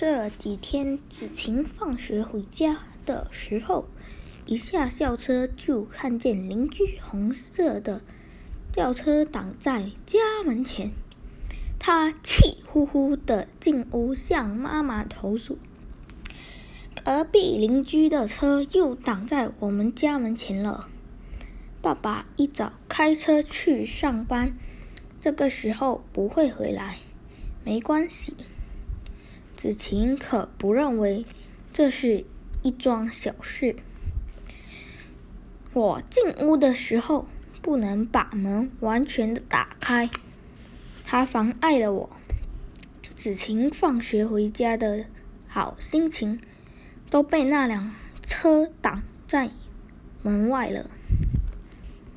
这几天，子晴放学回家的时候，一下校车就看见邻居红色的轿车挡在家门前。他气呼呼的进屋向妈妈投诉：“隔壁邻居的车又挡在我们家门前了。”爸爸一早开车去上班，这个时候不会回来。没关系，子晴可不认为这是一桩小事。我进屋的时候不能把门完全的打开，它妨碍了我。子晴放学回家的好心情都被那辆车挡在门外了。